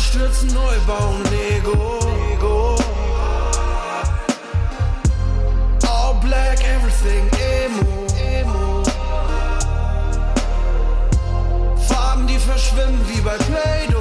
Einstürzen, neu bauen, Lego. Lego. All black, everything emo. emo. Farben, die verschwimmen wie bei Play-Doh.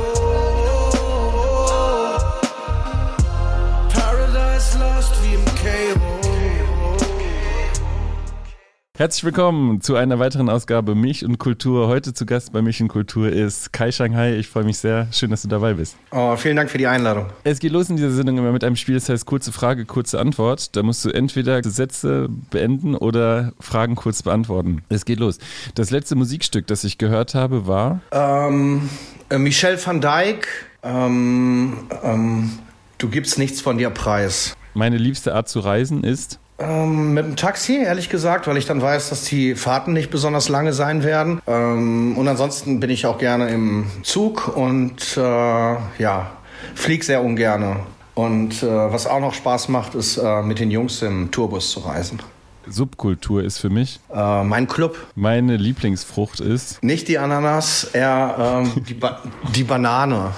Herzlich willkommen zu einer weiteren Ausgabe Milch und Kultur. Heute zu Gast bei Milch und Kultur ist Kai Shanghai. Ich freue mich sehr. Schön, dass du dabei bist. Oh, vielen Dank für die Einladung. Es geht los in dieser Sendung immer mit einem Spiel, das heißt kurze Frage, kurze Antwort. Da musst du entweder Sätze beenden oder Fragen kurz beantworten. Es geht los. Das letzte Musikstück, das ich gehört habe, war Ähm, äh, Michel van Dijk, ähm, ähm, du gibst nichts von dir preis. Meine liebste Art zu reisen ist. Ähm, mit dem Taxi, ehrlich gesagt, weil ich dann weiß, dass die Fahrten nicht besonders lange sein werden. Ähm, und ansonsten bin ich auch gerne im Zug und äh, ja, flieg sehr ungerne. Und äh, was auch noch Spaß macht, ist äh, mit den Jungs im Tourbus zu reisen. Subkultur ist für mich. Äh, mein Club, Meine Lieblingsfrucht ist. nicht die Ananas, eher ähm, die, ba die Banane.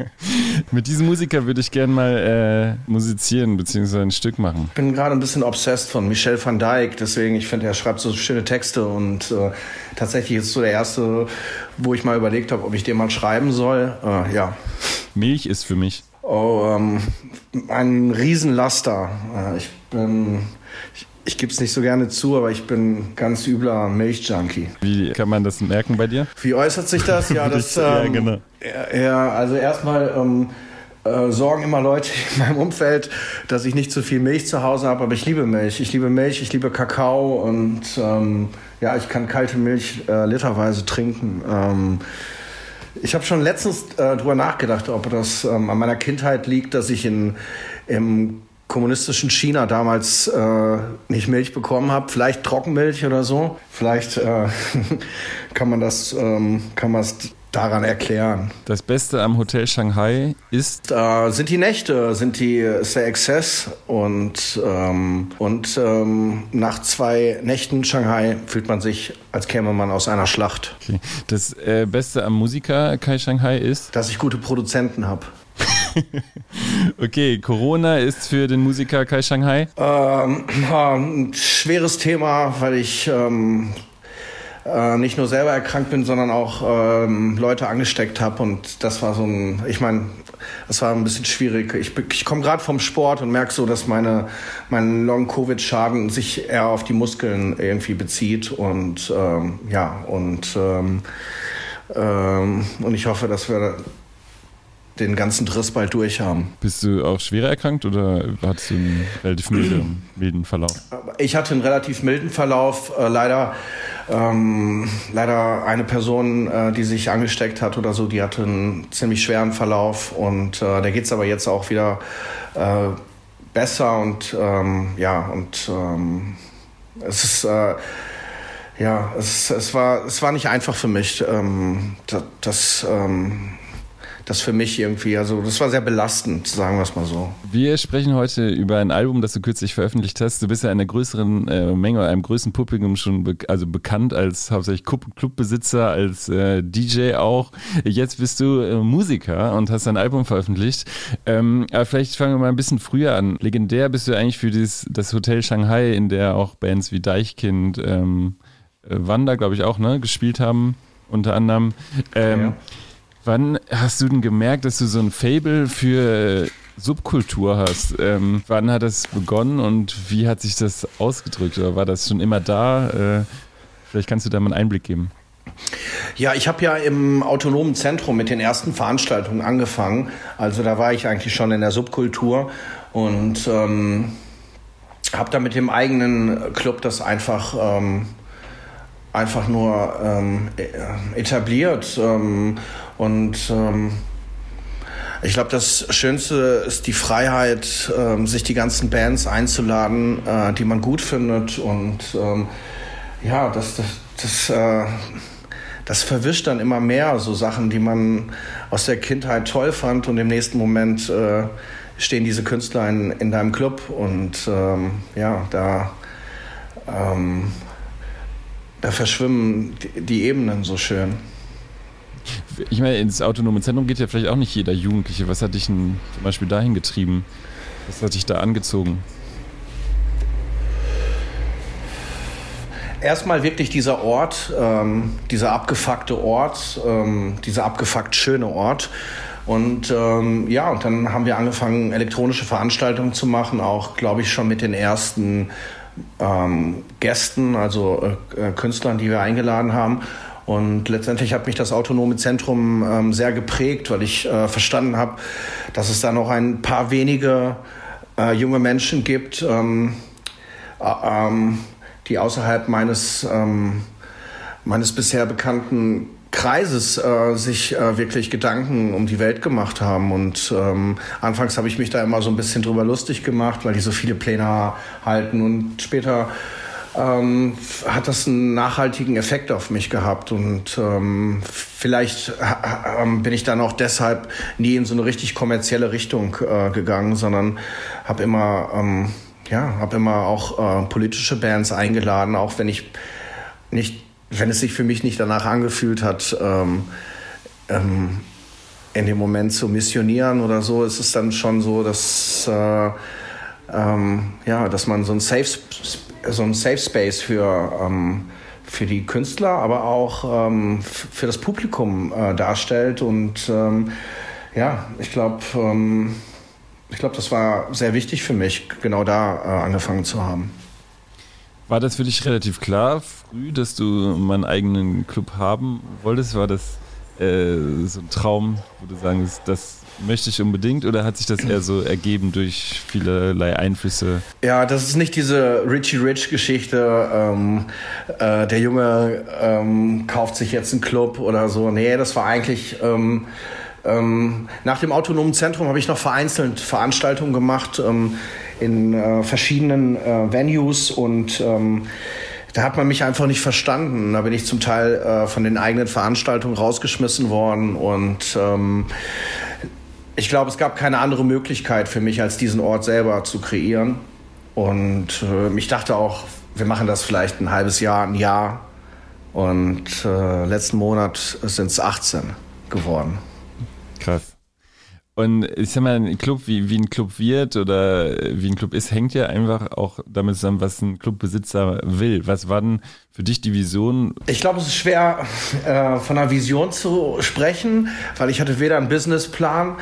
Mit diesem Musiker würde ich gern mal äh, musizieren bzw. ein Stück machen. Ich bin gerade ein bisschen obsessed von Michel van Dijk, deswegen, ich finde, er schreibt so schöne Texte und äh, tatsächlich ist es so der erste, wo ich mal überlegt habe, ob ich den mal schreiben soll. Äh, ja. Milch ist für mich. Oh, ähm, ein Riesenlaster. Äh, ich bin, ich, ich gebe es nicht so gerne zu, aber ich bin ganz übler Milchjunkie. Wie kann man das merken bei dir? Wie äußert sich das? Ja, das, Ja, ähm, genau. Ja, also erstmal ähm, äh, sorgen immer Leute in meinem Umfeld, dass ich nicht zu viel Milch zu Hause habe, aber ich liebe Milch. Ich liebe Milch, ich liebe Kakao und ähm, ja, ich kann kalte Milch äh, literweise trinken. Ähm, ich habe schon letztens äh, drüber nachgedacht, ob das ähm, an meiner Kindheit liegt, dass ich in, im kommunistischen China damals äh, nicht Milch bekommen habe. Vielleicht Trockenmilch oder so. Vielleicht äh, kann man das ähm, kann man es daran erklären. Das Beste am Hotel Shanghai ist. Äh, sind die Nächte, sind die ist der Exzess und ähm, und ähm, nach zwei Nächten Shanghai fühlt man sich, als käme man aus einer Schlacht. Okay. Das äh, Beste am Musiker Kai Shanghai ist. Dass ich gute Produzenten habe. Okay, Corona ist für den Musiker Kai Shanghai. Ähm, ein schweres Thema, weil ich ähm, äh, nicht nur selber erkrankt bin, sondern auch ähm, Leute angesteckt habe. Und das war so ein, ich meine, das war ein bisschen schwierig. Ich, ich komme gerade vom Sport und merke so, dass meine, mein Long-Covid-Schaden sich eher auf die Muskeln irgendwie bezieht. Und ähm, ja, und, ähm, ähm, und ich hoffe, dass wir den ganzen Driss bald durch haben. Bist du auch schwerer erkrankt oder hattest du einen relativ milden, milden Verlauf? Ich hatte einen relativ milden Verlauf. Äh, leider, ähm, leider eine Person, äh, die sich angesteckt hat oder so, die hatte einen ziemlich schweren Verlauf und äh, der geht's aber jetzt auch wieder äh, besser und ähm, ja und ähm, es ist äh, ja es, es war es war nicht einfach für mich ähm, das, das ähm, das für mich irgendwie, also das war sehr belastend, sagen wir es mal so. Wir sprechen heute über ein Album, das du kürzlich veröffentlicht hast. Du bist ja einer größeren äh, Menge, einem größeren Publikum schon be also bekannt als hauptsächlich Club- Clubbesitzer, als äh, DJ auch. Jetzt bist du äh, Musiker und hast ein Album veröffentlicht. Ähm, aber vielleicht fangen wir mal ein bisschen früher an. Legendär bist du eigentlich für dieses, das Hotel Shanghai, in der auch Bands wie Deichkind, ähm, äh, Wanda, glaube ich, auch, ne, gespielt haben, unter anderem. Ähm, Ja. Wann hast du denn gemerkt, dass du so ein Fable für äh, Subkultur hast? Ähm, wann hat das begonnen und wie hat sich das ausgedrückt? Oder war das schon immer da? Äh, vielleicht kannst du da mal einen Einblick geben. Ja, ich habe ja im autonomen Zentrum mit den ersten Veranstaltungen angefangen. Also da war ich eigentlich schon in der Subkultur und ähm, habe da mit dem eigenen Club das einfach ähm, einfach nur ähm, e- etabliert ähm, und ähm, ich glaube, das Schönste ist die Freiheit, ähm, sich die ganzen Bands einzuladen, äh, die man gut findet. Und ähm, ja, das, das, das, äh, das verwischt dann immer mehr so Sachen, die man aus der Kindheit toll fand. Und im nächsten Moment äh, stehen diese Künstler in, in deinem Club. Und ähm, ja, da, ähm, da verschwimmen die, die Ebenen so schön. Ich meine, ins autonome Zentrum geht ja vielleicht auch nicht jeder Jugendliche. Was hat dich denn zum Beispiel dahin getrieben? Was hat dich da angezogen? Erstmal wirklich dieser Ort, ähm, dieser abgefuckte Ort, ähm, dieser abgefuckt schöne Ort. Und ähm, ja, und dann haben wir angefangen, elektronische Veranstaltungen zu machen, auch, glaube ich, schon mit den ersten ähm, Gästen, also äh, Künstlern, die wir eingeladen haben. Und letztendlich hat mich das autonome Zentrum ähm, sehr geprägt, weil ich äh, verstanden habe, dass es da noch ein paar wenige äh, junge Menschen gibt, ähm, äh, ähm, die außerhalb meines, ähm, meines bisher bekannten Kreises äh, sich äh, wirklich Gedanken um die Welt gemacht haben. Und ähm, anfangs habe ich mich da immer so ein bisschen drüber lustig gemacht, weil die so viele Pläne halten. Und später ähm, hat das einen nachhaltigen Effekt auf mich gehabt. Und ähm, vielleicht ähm, bin ich dann auch deshalb nie in so eine richtig kommerzielle Richtung äh, gegangen, sondern habe immer, ähm, ja, habe immer auch äh, politische Bands eingeladen, auch wenn ich nicht wenn es sich für mich nicht danach angefühlt hat, ähm, ähm, in dem Moment zu missionieren oder so, ist es dann schon so, dass, äh, ähm, ja, dass man so ein Safe, so ein Safe Space für, ähm, für die Künstler, aber auch ähm, für das Publikum äh, darstellt. Und ähm, ja, ich glaube, ich glaube, das war sehr wichtig für mich, genau da äh, angefangen zu haben. War das für dich relativ klar früh, dass du meinen eigenen Club haben wolltest? War das äh, so ein Traum, wo du sagst, das möchte ich unbedingt oder hat sich das eher so ergeben durch vielerlei Einflüsse? Ja, das ist nicht diese Richie Rich Geschichte, ähm, äh, der Junge ähm, kauft sich jetzt einen Club oder so. Nee, das war eigentlich... Ähm, ähm nach dem autonomen Zentrum habe ich noch vereinzelt Veranstaltungen gemacht. Ähm, in äh, verschiedenen äh, Venues und ähm, da hat man mich einfach nicht verstanden. Da bin ich zum Teil äh, von den eigenen Veranstaltungen rausgeschmissen worden und ähm, ich glaube, es gab keine andere Möglichkeit für mich, als diesen Ort selber zu kreieren. Und äh, ich dachte auch, wir machen das vielleicht ein halbes Jahr, ein Jahr. Und äh, letzten Monat sind es 18 geworden. Krass. Und ich sag mal, ein Club, wie, wie ein Club wird oder wie ein Club ist, hängt ja einfach auch damit zusammen, was ein Clubbesitzer will. Was war denn für dich die Vision? Ich glaube, es ist schwer, äh, von einer Vision zu sprechen, weil ich hatte weder einen Businessplan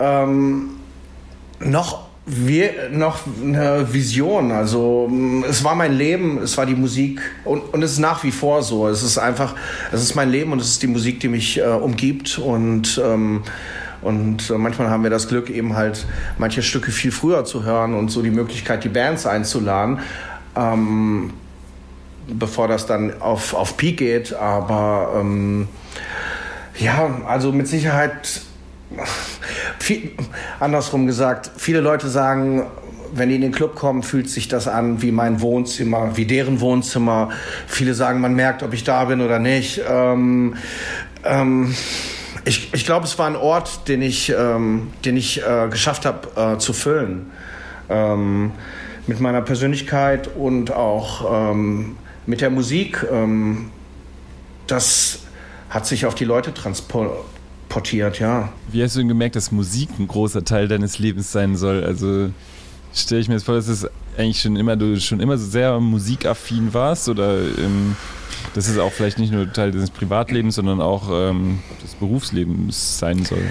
ähm, noch wir, noch eine Vision. Also es war mein Leben, es war die Musik und, und es ist nach wie vor so. Es ist einfach, es ist mein Leben und es ist die Musik, die mich äh, umgibt und ähm, und äh, manchmal haben wir das Glück, eben halt manche Stücke viel früher zu hören und so die Möglichkeit, die Bands einzuladen. Ähm, bevor das dann auf, auf Peak geht. Aber ähm, ja, also mit Sicherheit, viel, andersrum gesagt, viele Leute sagen, wenn die in den Club kommen, fühlt sich das an wie mein Wohnzimmer, wie deren Wohnzimmer. Viele sagen, man merkt, ob ich da bin oder nicht. Ähm, ähm, ich, ich glaube, es war ein Ort, den ich, ähm, den ich äh, geschafft habe äh, zu füllen. Ähm, mit meiner Persönlichkeit und auch ähm, mit der Musik. Ähm, das hat sich auf die Leute transportiert, ja. Wie hast du denn gemerkt, dass Musik ein großer Teil deines Lebens sein soll? Also stelle ich mir jetzt vor, dass es eigentlich schon immer, du schon immer so sehr musikaffin warst oder ähm, dass es auch vielleicht nicht nur Teil deines Privatlebens, sondern auch ähm, des Berufslebens sein soll.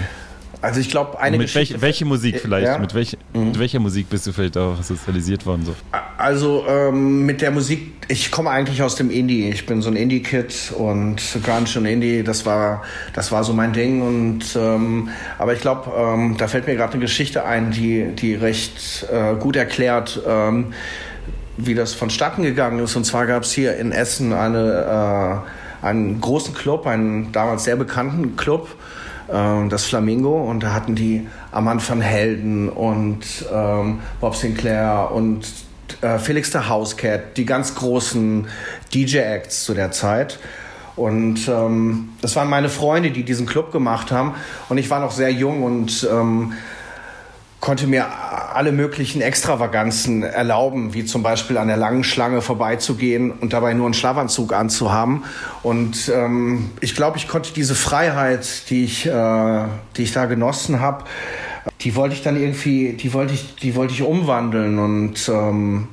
Also ich glaube, eine mit Geschichte... Welch, welche Musik vielleicht? Ja? Mit, welch, mhm. mit welcher Musik bist du vielleicht auch sozialisiert worden? So? Also ähm, mit der Musik, ich komme eigentlich aus dem Indie. Ich bin so ein Indie-Kid und Grunge und Indie, das war, das war so mein Ding. Und ähm, aber ich glaube, ähm, da fällt mir gerade eine Geschichte ein, die, die recht äh, gut erklärt, ähm, wie das vonstatten gegangen ist. Und zwar gab es hier in Essen eine, äh, einen großen Club, einen damals sehr bekannten Club, äh, das Flamingo. Und da hatten die Amand van Helden und ähm, Bob Sinclair und äh, Felix der Housecat, die ganz großen DJ-Acts zu der Zeit. Und ähm, das waren meine Freunde, die diesen Club gemacht haben. Und ich war noch sehr jung und ähm, konnte mir alle möglichen Extravaganzen erlauben, wie zum Beispiel an der langen Schlange vorbeizugehen und dabei nur einen Schlafanzug anzuhaben. Und ähm, ich glaube, ich konnte diese Freiheit, die ich, äh, die ich da genossen habe, die wollte ich dann irgendwie, die wollte ich, die wollte ich umwandeln und ähm,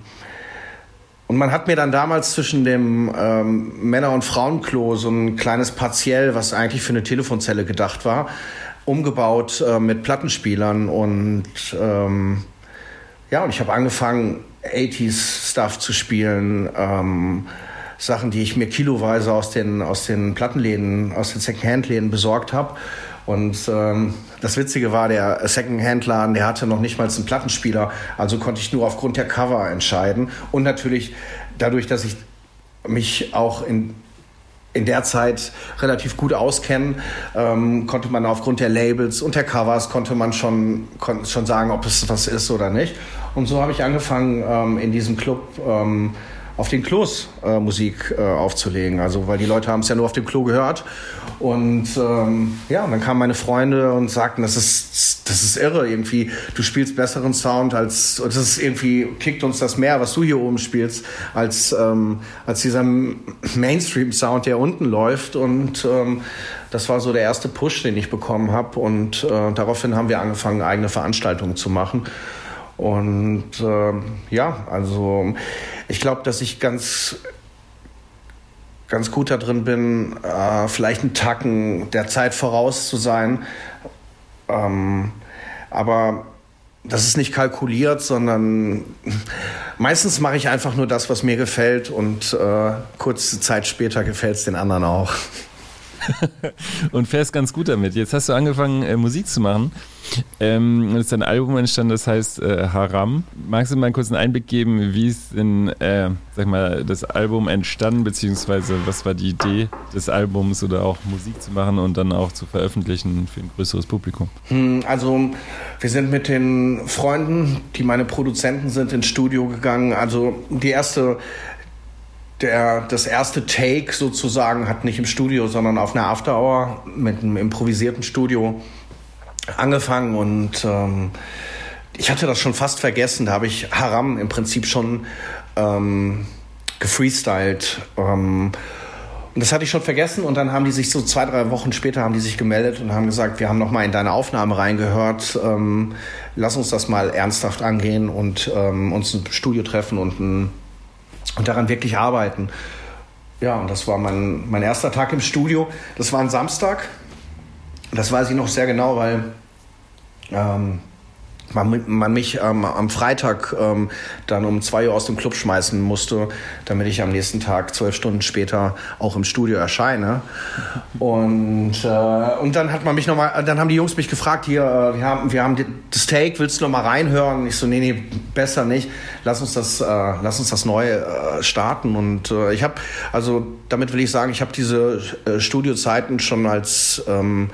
und man hat mir dann damals zwischen dem ähm, Männer- und Frauenklo so ein kleines Partiell, was eigentlich für eine Telefonzelle gedacht war, umgebaut äh, mit Plattenspielern und ähm, ja, und ich habe angefangen, 80s Stuff zu spielen, ähm, Sachen, die ich mir kiloweise aus den, aus den Plattenläden, aus den Secondhand-Läden besorgt habe. Und ähm, das Witzige war, der Secondhand-Laden, der hatte noch nicht mal einen Plattenspieler, also konnte ich nur aufgrund der Cover entscheiden. Und natürlich dadurch, dass ich mich auch in in der Zeit relativ gut auskennen, ähm, konnte man aufgrund der Labels und der Covers konnte man schon, kon schon sagen, ob es was ist oder nicht. Und so habe ich angefangen, ähm, in diesem Club ähm, auf den Klos äh, Musik äh, aufzulegen. Also, weil die Leute haben es ja nur auf dem Klo gehört. Und ähm, ja, und dann kamen meine Freunde und sagten, das ist, das ist irre irgendwie. Du spielst besseren Sound als, das ist irgendwie, kickt uns das mehr, was du hier oben spielst, als, ähm, als dieser Mainstream-Sound, der unten läuft. Und ähm, das war so der erste Push, den ich bekommen habe. Und äh, daraufhin haben wir angefangen, eigene Veranstaltungen zu machen. Und äh, ja, also ich glaube, dass ich ganz ganz gut da drin bin, äh, vielleicht einen Tacken der Zeit voraus zu sein. Ähm, aber das ist nicht kalkuliert, sondern meistens mache ich einfach nur das, was mir gefällt und äh, kurze Zeit später gefällt es den anderen auch. und fährst ganz gut damit. Jetzt hast du angefangen, äh, Musik zu machen. Ähm, ist ein Album entstanden, das heißt äh, Haram. Magst du mal einen kurzen Einblick geben, wie ist denn, äh, sag mal, das Album entstanden, beziehungsweise was war die Idee des Albums oder auch Musik zu machen und dann auch zu veröffentlichen für ein größeres Publikum? Hm, also, wir sind mit den Freunden, die meine Produzenten sind, ins Studio gegangen. Also, die erste der, das erste Take sozusagen hat nicht im Studio, sondern auf einer Afterhour mit einem improvisierten Studio angefangen und ähm, ich hatte das schon fast vergessen. Da habe ich Haram im Prinzip schon ähm, gefreestylt. Ähm, und das hatte ich schon vergessen und dann haben die sich so zwei, drei Wochen später haben die sich gemeldet und haben gesagt, wir haben noch mal in deine Aufnahme reingehört. Ähm, lass uns das mal ernsthaft angehen und ähm, uns ein Studio treffen und ein und daran wirklich arbeiten. Ja, und das war mein, mein erster Tag im Studio. Das war ein Samstag. Das weiß ich noch sehr genau, weil ähm, man, man mich ähm, am Freitag ähm, dann um zwei Uhr aus dem Club schmeißen musste, damit ich am nächsten Tag zwölf Stunden später auch im Studio erscheine. Und, äh, und dann hat man mich noch mal, dann haben die Jungs mich gefragt, hier, äh, wir haben, wir haben das Take, willst du noch mal reinhören? Ich so, nee, nee, besser nicht. Lass uns das, äh, lass uns das neu äh, starten. Und äh, ich habe, also damit will ich sagen, ich habe diese Studiozeiten schon als ähm,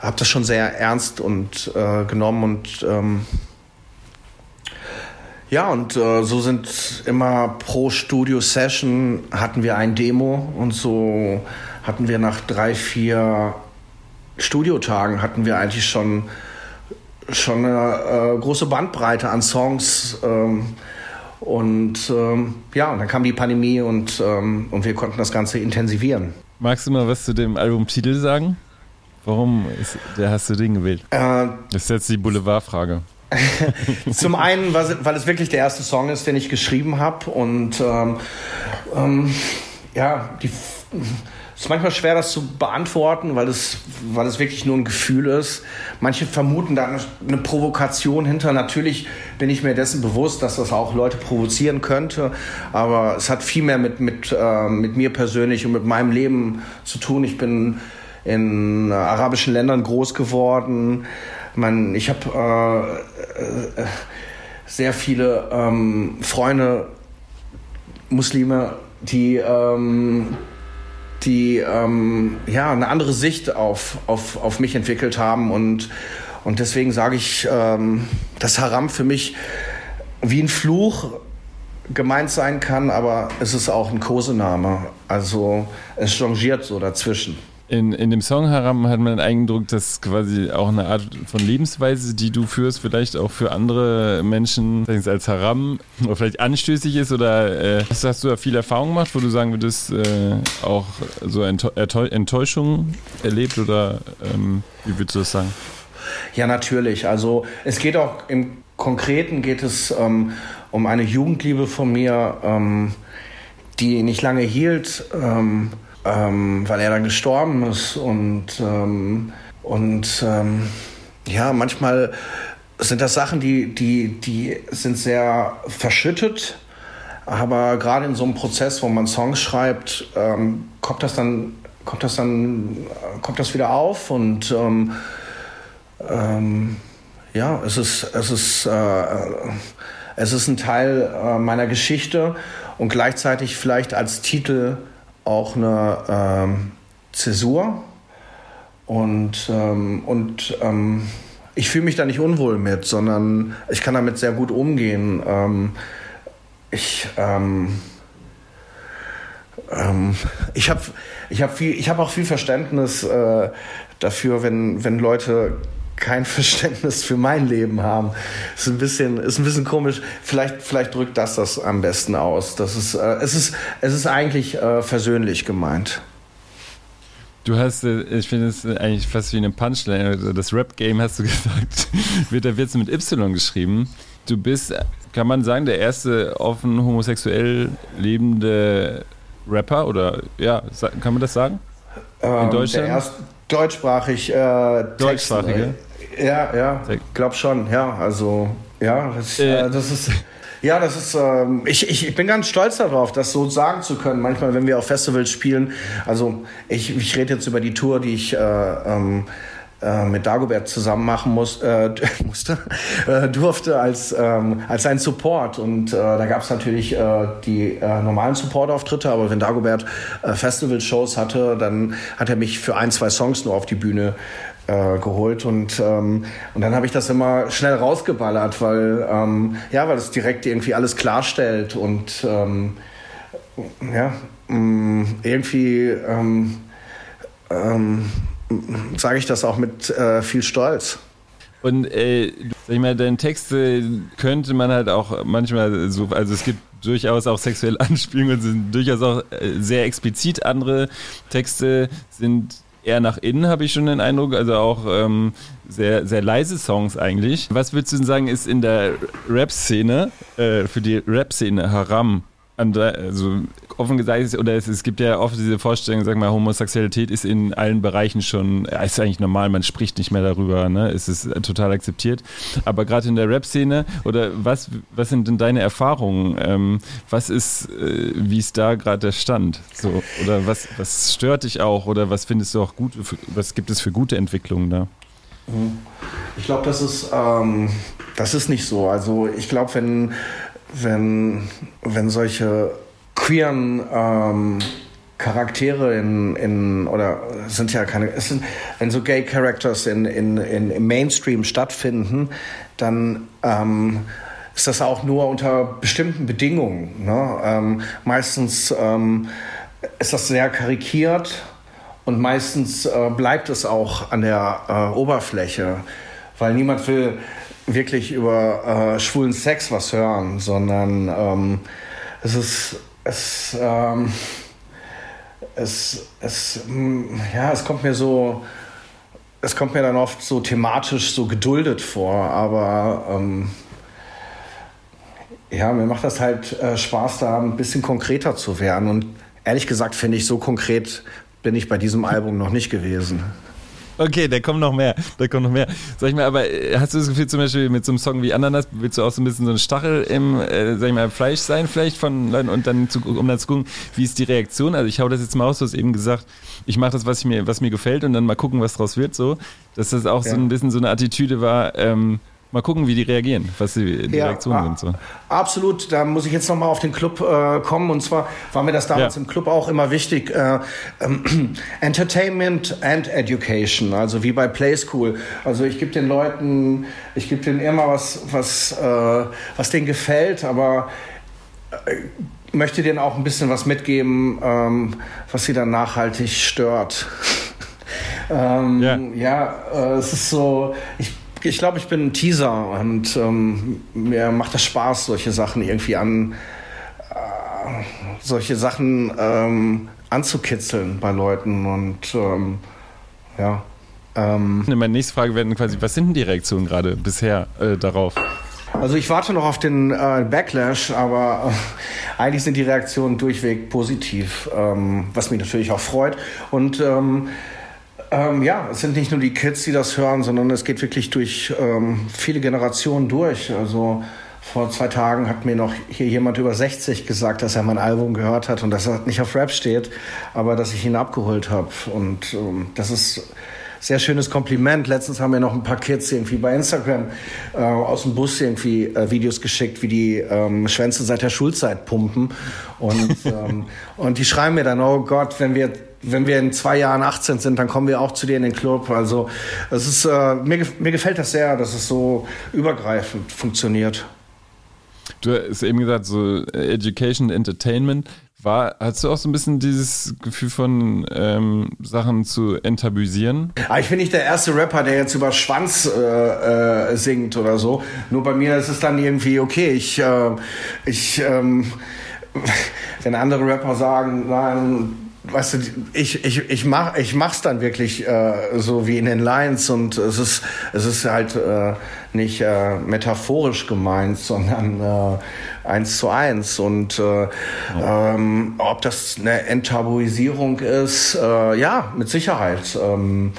habe das schon sehr ernst und äh, genommen und ähm, ja, und äh, so sind immer pro Studio-Session hatten wir ein Demo und so hatten wir nach drei, vier Studiotagen hatten wir eigentlich schon, schon eine äh, große Bandbreite an Songs. Ähm, und ähm, ja, und dann kam die Pandemie und, ähm, und wir konnten das Ganze intensivieren. Magst du mal was zu dem Albumtitel sagen? Warum ist, der hast du den gewählt? Äh, das ist jetzt die Boulevardfrage. Zum einen, weil es wirklich der erste Song ist, den ich geschrieben habe. Und ähm, ähm, ja, die, es ist manchmal schwer, das zu beantworten, weil es, weil es wirklich nur ein Gefühl ist. Manche vermuten da eine Provokation hinter. Natürlich bin ich mir dessen bewusst, dass das auch Leute provozieren könnte. Aber es hat viel mehr mit, mit, äh, mit mir persönlich und mit meinem Leben zu tun. Ich bin in arabischen Ländern groß geworden. Man, ich habe äh, äh, sehr viele ähm, Freunde, Muslime, die, ähm, die ähm, ja, eine andere Sicht auf, auf, auf mich entwickelt haben. Und, und deswegen sage ich, ähm, dass Haram für mich wie ein Fluch gemeint sein kann, aber es ist auch ein Kosename. Also es changiert so dazwischen. In, in dem Song Haram hat man den Eindruck, dass quasi auch eine Art von Lebensweise, die du führst, vielleicht auch für andere Menschen als Haram oder vielleicht anstößig ist oder äh, hast, hast, du da viel Erfahrung gemacht, wo du sagen würdest, äh, auch so Enttäuschung erlebt oder ähm, wie würdest du das sagen? Ja, natürlich. Also es geht auch im Konkreten geht es ähm, um eine Jugendliebe von mir, ähm, die nicht lange hielt. Ähm, ähm, weil er dann gestorben ist und ähm, und ähm, ja manchmal sind das Sachen, die die die sind sehr verschüttet, aber gerade in so einem Prozess, wo man Songs schreibt, ähm, kommt das dann kommt das dann kommt das wieder auf und ähm, ähm, ja es ist es ist äh, es ist ein Teil äh, meiner Geschichte und gleichzeitig vielleicht als Titel auch eine ähm, Zäsur und, ähm, und ähm, ich fühle mich da nicht unwohl mit, sondern ich kann damit sehr gut umgehen. Ähm, ich ähm, ähm, ich habe ich hab hab auch viel Verständnis äh, dafür, wenn, wenn Leute kein Verständnis für mein Leben haben. Ist ein bisschen, ist ein bisschen komisch. Vielleicht, vielleicht drückt das das am besten aus. Das ist, äh, es ist, es ist eigentlich äh, versöhnlich gemeint. Du hast, äh, ich finde es eigentlich fast wie eine Punchline. Also das Rap-Game hast du gesagt, wird da wird mit Y geschrieben. Du bist, kann man sagen, der erste offen homosexuell lebende Rapper oder ja, kann man das sagen? In ähm, Deutschland? Der erste, deutschsprachig. Äh, Deutschsprachige? Ja, ja, glaub schon, ja. Also, ja, das, äh, das ist. Ja, das ist, ähm, ich, ich, ich bin ganz stolz darauf, das so sagen zu können. Manchmal, wenn wir auf Festivals spielen, also ich, ich rede jetzt über die Tour, die ich äh, ähm, äh, mit Dagobert zusammen machen muss, äh, musste, äh, durfte als, ähm, als ein Support. Und äh, da gab es natürlich äh, die äh, normalen Support-Auftritte, aber wenn Dagobert äh, Festival-Shows hatte, dann hat er mich für ein, zwei Songs nur auf die Bühne äh, geholt. Und ähm, und dann habe ich das immer schnell rausgeballert, weil ähm, ja, weil es direkt irgendwie alles klarstellt. Und ähm, ja mh, mm, irgendwie ähm, ähm, sage ich das auch mit äh, viel Stolz. Und äh, sag ich mal, deine Texte könnte man halt auch manchmal so, also es gibt durchaus auch sexuelle Anspielungen, sind durchaus auch äh, sehr explizit. Andere Texte sind eher nach innen, habe ich schon den Eindruck. Also auch ähm, sehr, sehr leise Songs eigentlich. Was würdest du denn sagen, ist in der Rap-Szene, äh, für die Rap-Szene Haram also offen gesagt, oder es, es, gibt ja oft diese Vorstellung, sag mal, Homosexualität ist in allen Bereichen schon, ist eigentlich normal, man spricht nicht mehr darüber, ne? Es ist total akzeptiert. Aber gerade in der Rap-Szene, oder was, was sind denn deine Erfahrungen? Ähm, was ist, äh, wie ist da gerade der Stand? So, oder was, was stört dich auch? Oder was findest du auch gut, was gibt es für gute Entwicklungen da? Mhm. Ich glaube, das ähm, das ist nicht so. Also ich glaube, wenn wenn, wenn solche queeren ähm, Charaktere in, in, oder sind ja keine, es sind, wenn so Gay Characters in, in, in, im Mainstream stattfinden, dann ähm, ist das auch nur unter bestimmten Bedingungen. Ne? Ähm, meistens ähm, ist das sehr karikiert und meistens äh, bleibt es auch an der äh, Oberfläche, weil niemand will wirklich über äh, schwulen Sex was hören, sondern ähm, es ist es, ähm, es, es, mm, ja, es kommt mir so, es kommt mir dann oft so thematisch so geduldet vor, aber ähm, ja, mir macht das halt äh, Spaß, da ein bisschen konkreter zu werden. Und ehrlich gesagt finde ich, so konkret bin ich bei diesem Album noch nicht gewesen. Okay, da kommt noch mehr. Da kommt noch mehr. Sag ich mal, aber äh, hast du das Gefühl, zum Beispiel mit so einem Song wie Ananas, willst du auch so ein bisschen so ein Stachel im, äh, sag ich mal, Fleisch sein, vielleicht von Leuten und dann zu, um dann zu gucken, wie ist die Reaktion? Also ich hau das jetzt mal aus, du hast eben gesagt, ich mache das, was mir, was mir gefällt und dann mal gucken, was draus wird, so. Dass das auch ja. so ein bisschen so eine Attitüde war, ähm, Mal gucken, wie die reagieren, was die, die ja, Reaktionen sind. So. Absolut, da muss ich jetzt nochmal auf den Club äh, kommen. Und zwar war mir das damals ja. im Club auch immer wichtig. Äh, ähm, Entertainment and Education, also wie bei Play School. Also ich gebe den Leuten, ich gebe denen immer was, was, äh, was denen gefällt, aber äh, möchte denen auch ein bisschen was mitgeben, ähm, was sie dann nachhaltig stört. Ähm, ja, ja äh, es ist so, ich ich glaube, ich bin ein Teaser und ähm, mir macht das Spaß, solche Sachen irgendwie an, äh, solche Sachen ähm, anzukitzeln bei Leuten und ähm, ja. Ähm, Meine nächste Frage wäre quasi, was sind denn die Reaktionen gerade bisher äh, darauf? Also ich warte noch auf den äh, Backlash, aber äh, eigentlich sind die Reaktionen durchweg positiv, ähm, was mich natürlich auch freut. Und ähm, ähm, ja, es sind nicht nur die Kids, die das hören, sondern es geht wirklich durch ähm, viele Generationen durch. Also vor zwei Tagen hat mir noch hier jemand über 60 gesagt, dass er mein Album gehört hat und dass er nicht auf Rap steht, aber dass ich ihn abgeholt habe. Und ähm, das ist sehr schönes Kompliment. Letztens haben mir noch ein paar Kids irgendwie bei Instagram äh, aus dem Bus irgendwie äh, Videos geschickt, wie die ähm, Schwänze seit der Schulzeit pumpen. Und, ähm, und die schreiben mir dann, oh Gott, wenn wir wenn wir in zwei Jahren 18 sind, dann kommen wir auch zu dir in den Club. Also es ist, äh, mir, mir gefällt das sehr, dass es so übergreifend funktioniert. Du hast eben gesagt, so Education, Entertainment. War, hast du auch so ein bisschen dieses Gefühl von ähm, Sachen zu enttabuisieren? Ah, ich bin nicht der erste Rapper, der jetzt über Schwanz äh, äh, singt oder so. Nur bei mir ist es dann irgendwie okay. Ich, äh, ich ähm, wenn andere Rapper sagen, nein, weißt du, ich, ich, ich, mach, ich mach's dann wirklich äh, so wie in den Lines und es ist, es ist halt äh, nicht äh, metaphorisch gemeint, sondern äh, eins zu eins. Und äh, ja. ähm, ob das eine Enttabuisierung ist, äh, ja, mit Sicherheit. Ähm,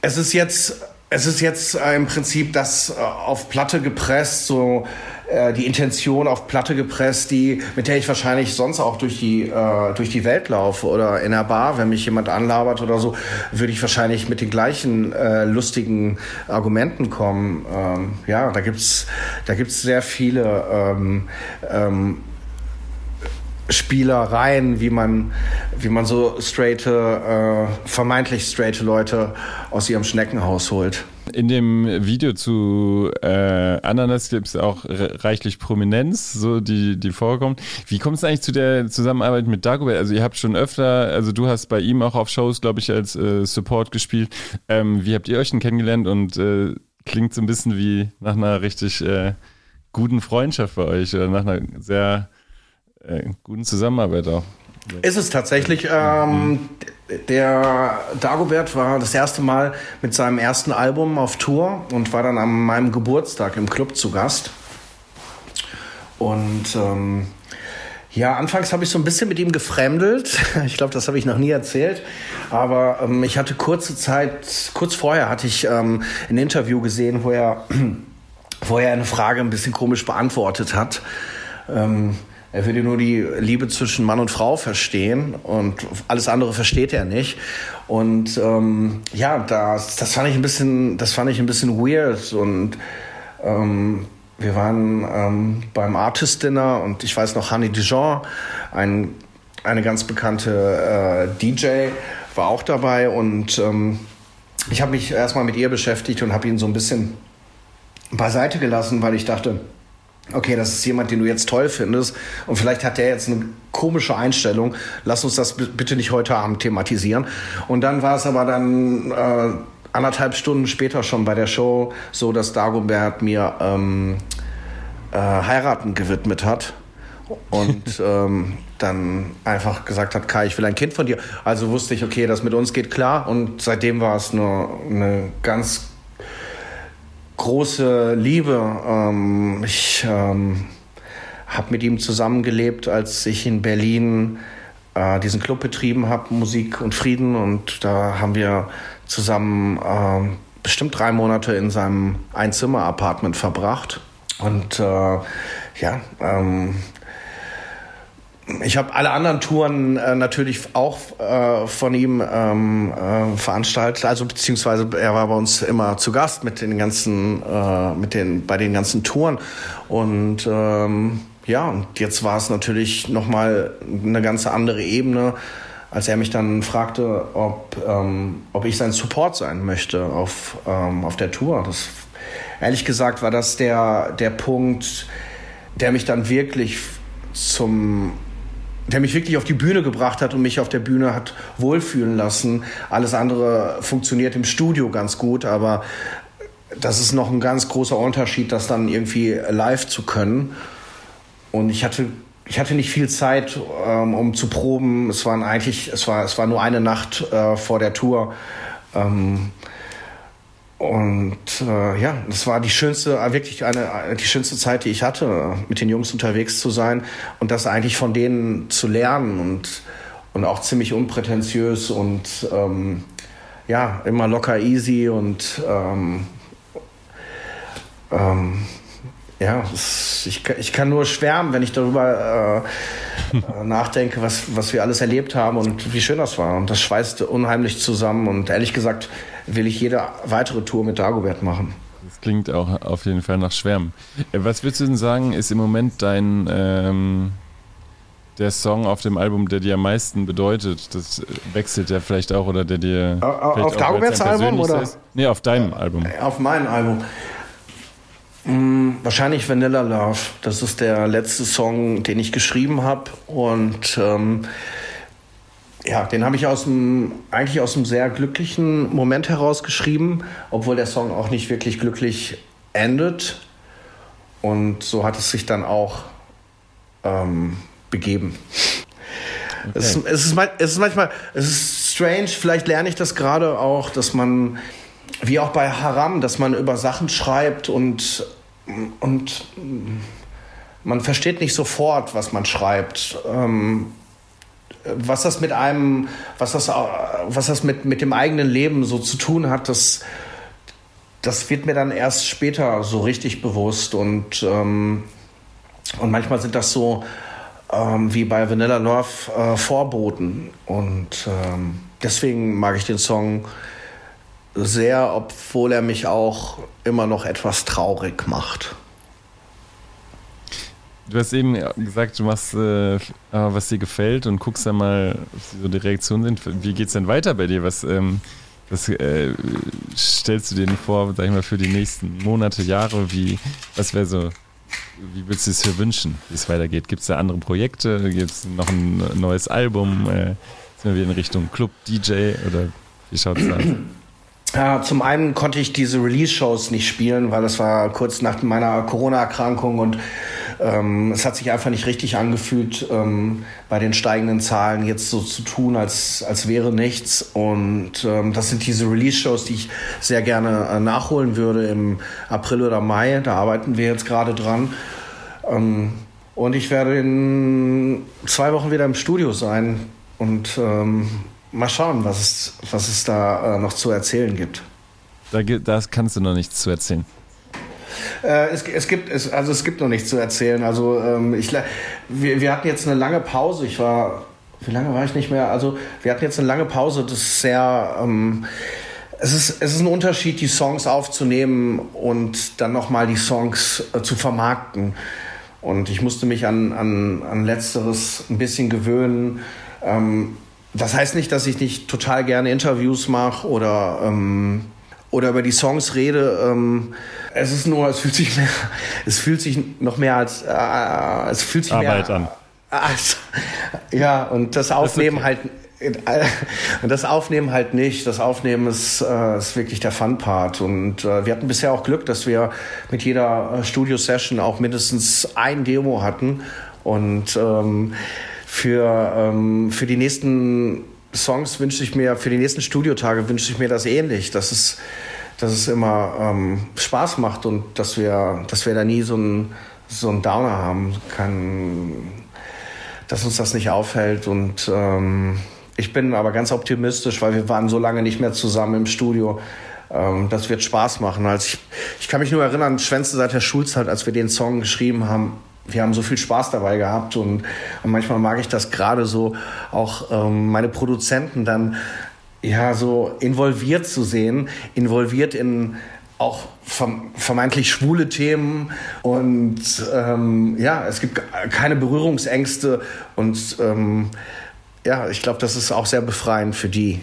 es ist jetzt es ist jetzt im Prinzip das äh, auf Platte gepresst, so äh, die Intention auf Platte gepresst, die, mit der ich wahrscheinlich sonst auch durch die, äh, durch die Welt laufe oder in der Bar, wenn mich jemand anlabert oder so, würde ich wahrscheinlich mit den gleichen äh, lustigen Argumenten kommen. Ähm, ja, da gibt's da gibt's sehr viele ähm, ähm, Spielereien, wie man, wie man so straighte, äh, vermeintlich straighte Leute aus ihrem Schneckenhaus holt. In dem Video zu äh, Ananas gibt es auch reichlich Prominenz, so die, die vorkommt. Wie kommt es eigentlich zu der Zusammenarbeit mit Dagobert? Also ihr habt schon öfter, also du hast bei ihm auch auf Shows, glaube ich, als äh, Support gespielt. Ähm, wie habt ihr euch denn kennengelernt und äh, klingt so ein bisschen wie nach einer richtig äh, guten Freundschaft bei euch oder nach einer sehr äh, guten Zusammenarbeit auch. Ist es tatsächlich. Ähm, der Dagobert war das erste Mal mit seinem ersten Album auf Tour und war dann an meinem Geburtstag im Club zu Gast. Und ähm, ja, anfangs habe ich so ein bisschen mit ihm gefremdelt. Ich glaube, das habe ich noch nie erzählt. Aber ähm, ich hatte kurze Zeit, kurz vorher hatte ich ähm, ein Interview gesehen, wo er, wo er eine Frage ein bisschen komisch beantwortet hat. Ähm, er würde nur die Liebe zwischen Mann und Frau verstehen und alles andere versteht er nicht. Und ähm, ja, das, das fand ich ein bisschen, das fand ich ein bisschen weird. Und ähm, wir waren ähm, beim Artist Dinner und ich weiß noch, Honey Dijon, ein, eine ganz bekannte äh, DJ, war auch dabei und ähm, ich habe mich erstmal mit ihr beschäftigt und habe ihn so ein bisschen beiseite gelassen, weil ich dachte, okay, das ist jemand, den du jetzt toll findest und vielleicht hat der jetzt eine komische Einstellung, lass uns das bitte nicht heute Abend thematisieren. Und dann war es aber dann äh, anderthalb Stunden später schon bei der Show so, dass Dagobert mir ähm, äh, heiraten gewidmet hat und ähm, dann einfach gesagt hat, Kai, ich will ein Kind von dir. Also wusste ich, okay, das mit uns geht klar und seitdem war es eine, eine ganz große Liebe. Ähm, ich ähm, habe mit ihm zusammengelebt, als ich in Berlin äh, diesen Club betrieben habe, Musik und Frieden. Und da haben wir zusammen äh, bestimmt drei Monate in seinem Einzimmer-Apartment verbracht. Und äh, ja, ähm, ich habe alle anderen Touren äh, natürlich auch äh, von ihm ähm, äh, veranstaltet, also beziehungsweise er war bei uns immer zu Gast mit den ganzen, äh, mit den bei den ganzen Touren und ähm, ja und jetzt war es natürlich noch mal eine ganz andere Ebene, als er mich dann fragte, ob ähm, ob ich sein Support sein möchte auf ähm, auf der Tour. Das ehrlich gesagt war das der der Punkt, der mich dann wirklich zum der mich wirklich auf die Bühne gebracht hat und mich auf der Bühne hat wohlfühlen lassen. Alles andere funktioniert im Studio ganz gut, aber das ist noch ein ganz großer Unterschied, das dann irgendwie live zu können. Und ich hatte, ich hatte nicht viel Zeit, ähm, um zu proben. Es waren eigentlich, es war, es war nur eine Nacht äh, vor der Tour. Ähm, und äh, ja, das war die schönste, äh, wirklich eine, die schönste Zeit, die ich hatte, mit den Jungs unterwegs zu sein und das eigentlich von denen zu lernen und, und auch ziemlich unprätentiös und ähm, ja, immer locker easy und ähm, ähm, ja, ich, ich kann nur schwärmen, wenn ich darüber äh, äh, nachdenke, was, was wir alles erlebt haben und wie schön das war. Und das schweißt unheimlich zusammen. Und ehrlich gesagt, will ich jede weitere Tour mit Dagobert machen. Das klingt auch auf jeden Fall nach Schwärmen. Äh, was würdest du denn sagen, ist im Moment dein ähm, der Song auf dem Album, der dir am meisten bedeutet? Das wechselt ja vielleicht auch oder der dir. Auf Dagoberts Album oder? Ist? Nee, auf deinem Album. Auf meinem Album. Hm, wahrscheinlich Vanilla Love. Das ist der letzte Song, den ich geschrieben habe. Und ähm, ja, den habe ich aus dem, eigentlich aus einem sehr glücklichen Moment heraus geschrieben, obwohl der Song auch nicht wirklich glücklich endet. Und so hat es sich dann auch ähm, begeben. Okay. Es, es, ist, es ist manchmal, es ist strange, vielleicht lerne ich das gerade auch, dass man, wie auch bei Haram, dass man über Sachen schreibt und, und man versteht nicht sofort, was man schreibt. Ähm, was das mit einem, was das, was das mit, mit dem eigenen Leben so zu tun hat, das, das wird mir dann erst später so richtig bewusst. Und, ähm, und manchmal sind das so ähm, wie bei Vanilla Love äh, Vorboten. Und ähm, deswegen mag ich den Song sehr, obwohl er mich auch immer noch etwas traurig macht. Du hast eben gesagt, du machst, äh, was dir gefällt und guckst dann mal, wie so die Reaktionen sind. Wie geht es denn weiter bei dir? Was, ähm, was äh, stellst du dir denn vor, sag ich mal, für die nächsten Monate, Jahre? Wie, was wäre so, wie würdest du es dir wünschen, wie es weitergeht? Gibt es da andere Projekte? Gibt es noch ein neues Album? Äh, sind wir wieder in Richtung Club, DJ oder wie schaut es aus? Ja, zum einen konnte ich diese Release-Shows nicht spielen, weil das war kurz nach meiner Corona-Erkrankung und ähm, es hat sich einfach nicht richtig angefühlt, ähm, bei den steigenden Zahlen jetzt so zu tun, als, als wäre nichts. Und ähm, das sind diese Release-Shows, die ich sehr gerne äh, nachholen würde im April oder Mai. Da arbeiten wir jetzt gerade dran. Ähm, und ich werde in zwei Wochen wieder im Studio sein und ähm, mal schauen, was es, was es da äh, noch zu erzählen gibt. Da, da kannst du noch nichts zu erzählen. Äh, es, es, gibt es, also es gibt noch nichts zu erzählen. Also ähm, ich, wir, wir hatten jetzt eine lange Pause. Ich war, wie lange war ich nicht mehr? Also wir hatten jetzt eine lange Pause. Das ist sehr, ähm, es ist, es ist ein Unterschied, die Songs aufzunehmen und dann nochmal die Songs äh, zu vermarkten. Und ich musste mich an, an, an Letzteres ein bisschen gewöhnen. Ähm, das heißt nicht, dass ich nicht total gerne Interviews mache oder, ähm, oder über die Songs rede. Ähm, es ist nur, es fühlt sich mehr, es fühlt sich noch mehr als, äh, es fühlt sich Arbeit mehr an. Als, ja, und das Aufnehmen okay. halt, und das Aufnehmen halt nicht. Das Aufnehmen ist, äh, ist wirklich der Fun-Part. Und äh, wir hatten bisher auch Glück, dass wir mit jeder äh, Studio-Session auch mindestens ein Demo hatten. Und ähm, für, ähm, für die nächsten Songs wünsche ich mir, für die nächsten Studiotage wünsche ich mir das ähnlich, dass es, dass es immer ähm, Spaß macht und dass wir, dass wir da nie so einen so einen Downer haben, kann, dass uns das nicht aufhält. Und ähm, ich bin aber ganz optimistisch, weil wir waren so lange nicht mehr zusammen im Studio. Ähm, das wird Spaß machen. Also ich, ich kann mich nur erinnern, Schwänze seit der Schulzeit, als wir den Song geschrieben haben, wir haben so viel Spaß dabei gehabt und, und manchmal mag ich das gerade so auch ähm, meine Produzenten dann ja so involviert zu sehen, involviert in auch vermeintlich schwule Themen und ähm, ja, es gibt keine Berührungsängste und ähm, ja, ich glaube, das ist auch sehr befreiend für die.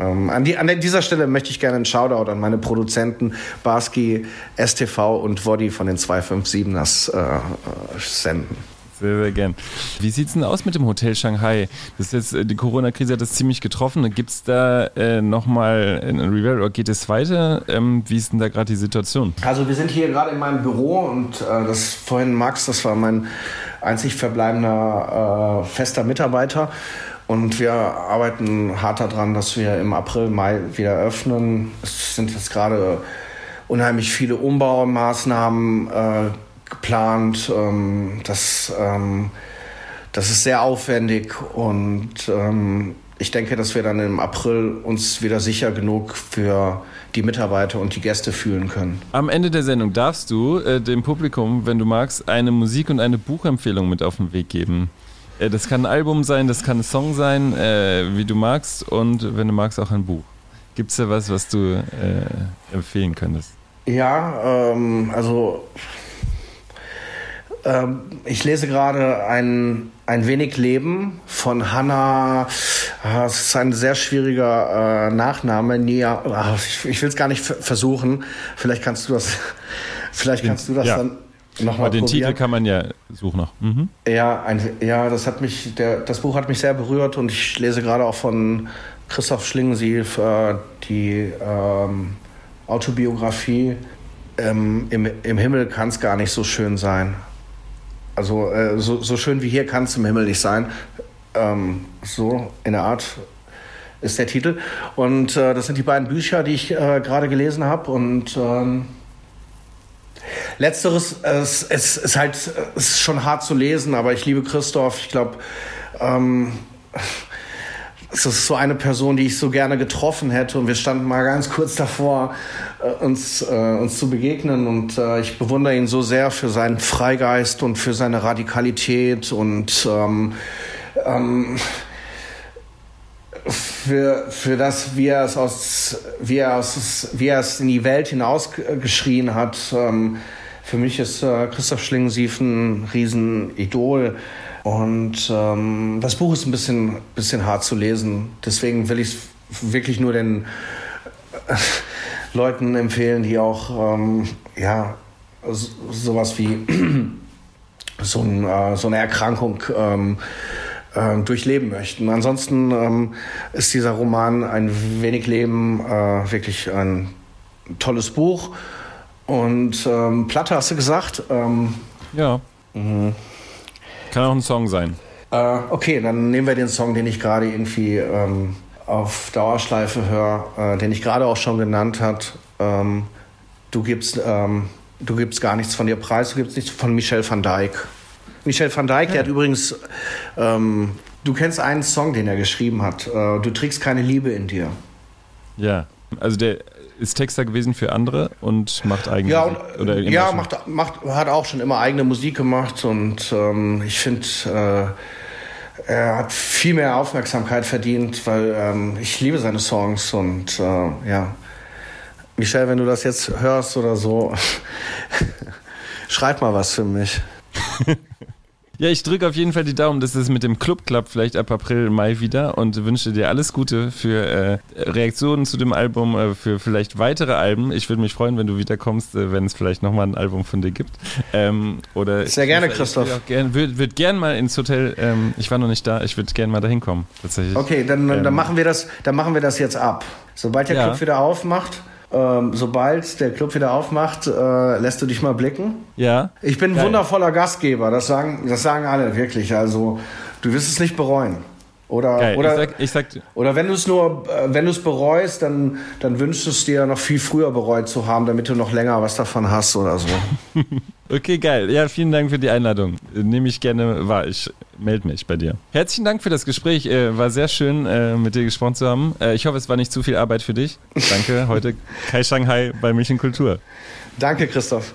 Ähm, an, die, an dieser Stelle möchte ich gerne einen Shoutout an meine Produzenten Barski, STV und Woddy von den 257ers äh, senden. Sehr, sehr gern. Wie sieht es denn aus mit dem Hotel Shanghai? Das ist jetzt, die Corona-Krise hat das ziemlich getroffen. Gibt es da äh, nochmal ein Reveal oder geht es weiter? Ähm, wie ist denn da gerade die Situation? Also wir sind hier gerade in meinem Büro und äh, das vorhin Max, das war mein einzig verbleibender äh, fester Mitarbeiter. Und wir arbeiten hart daran, dass wir im April, Mai wieder öffnen. Es sind jetzt gerade unheimlich viele Umbaumaßnahmen äh, geplant. Ähm, das, ähm, das ist sehr aufwendig und ähm, ich denke, dass wir dann im April uns wieder sicher genug für die Mitarbeiter und die Gäste fühlen können. Am Ende der Sendung darfst du äh, dem Publikum, wenn du magst, eine Musik- und eine Buchempfehlung mit auf den Weg geben. Äh, das kann ein Album sein, das kann ein Song sein, äh, wie du magst und wenn du magst auch ein Buch. Gibt es da was, was du äh, empfehlen könntest? Ja, ähm, also ähm, ich lese gerade ein, ein wenig Leben von Hannah. Ah, es ist ein sehr schwieriger äh, Nachname. Nia, ah, ich, ich will es gar nicht versuchen. Vielleicht kannst du das, vielleicht kannst du das ja. dann nochmal Den Titel kann man ja suchen noch. Mhm. Ja, ein, ja, das hat mich, der, das Buch hat mich sehr berührt und ich lese gerade auch von Christoph Schlingensief äh, die ähm, Autobiografie. Ähm, im, Im Himmel kann es gar nicht so schön sein. Also äh, so, so, schön wie hier kann es im Himmel nicht sein. Ähm, so in der Art ist der Titel. Und äh, das sind die beiden Bücher, die ich äh, gerade gelesen habe. Und ähm, letzteres es, es ist halt ist schon hart zu lesen, aber ich liebe Christoph. Ich glaube, ähm, es ist so eine Person, die ich so gerne getroffen hätte. Und wir standen mal ganz kurz davor, äh, uns, äh, uns zu begegnen. Und äh, ich bewundere ihn so sehr für seinen Freigeist und für seine Radikalität und ähm, ähm, für, für das, wie er es aus, wie er aus, wie er es in die Welt hinausgeschrien hat. Ähm, für mich ist äh, Christoph Schlingensief ein Riesenidol. Und ähm, das Buch ist ein bisschen, bisschen hart zu lesen. Deswegen will ich es wirklich nur den äh, Leuten empfehlen, die auch ähm, ja, so, sowas wie so, ein, äh, so eine Erkrankung ähm, äh, durchleben möchten. Ansonsten ähm, ist dieser Roman Ein wenig Leben äh, wirklich ein tolles Buch. Und ähm, Platte hast du gesagt? Ähm, ja. Mhm. Kann auch ein Song sein. Äh, okay, dann nehmen wir den Song, den ich gerade irgendwie ähm, auf Dauerschleife höre, äh, den ich gerade auch schon genannt hat. Ähm, du gibst, ähm, du gibst gar nichts von dir preis, du gibst nichts von Michel van Dijk. Michel van Dijk, ja. der hat übrigens, ähm, du kennst einen Song, den er geschrieben hat. Äh, du trägst keine Liebe in dir. Ja, also der ist Texter gewesen für andere und macht eigene ja, Musik. Oder ja, macht, macht, hat auch schon immer eigene Musik gemacht und ähm, ich finde, äh, er hat viel mehr Aufmerksamkeit verdient, weil ähm, ich liebe seine Songs und äh, ja. Michelle, wenn du das jetzt hörst oder so, schreib mal was für mich. Ja, ich drücke auf jeden Fall die Daumen, dass es mit dem Club klappt, vielleicht ab April, Mai wieder und wünsche dir alles Gute für äh, Reaktionen zu dem Album, äh, für vielleicht weitere Alben. Ich würde mich freuen, wenn du wiederkommst, äh, wenn es vielleicht nochmal ein Album von dir gibt. Ähm, oder Sehr gerne, Christoph. Ich würde würd, gern mal ins Hotel, ähm, ich war noch nicht da, ich würde gerne mal dahin kommen, tatsächlich. Okay, dann, ähm, dann, machen wir das, dann machen wir das jetzt ab. Sobald der ja. Club wieder aufmacht, ähm, sobald der Club wieder aufmacht, äh, lässt du dich mal blicken. Ja. Ich bin ein Geil. wundervoller Gastgeber, das sagen, das sagen alle wirklich. Also du wirst es nicht bereuen. Oder, oder, ich sag, ich sag, oder wenn du es nur, äh, wenn du es bereust, dann, dann wünschst du es dir noch viel früher bereut zu haben, damit du noch länger was davon hast oder so. okay, geil. Ja, vielen Dank für die Einladung. Nehme ich gerne wahr. Ich melde mich bei dir. Herzlichen Dank für das Gespräch. Äh, war sehr schön, äh, mit dir gesprochen zu haben. Ich hoffe, es war nicht zu viel Arbeit für dich. Danke. Heute Kai Shanghai bei München Kultur. Danke, Christoph.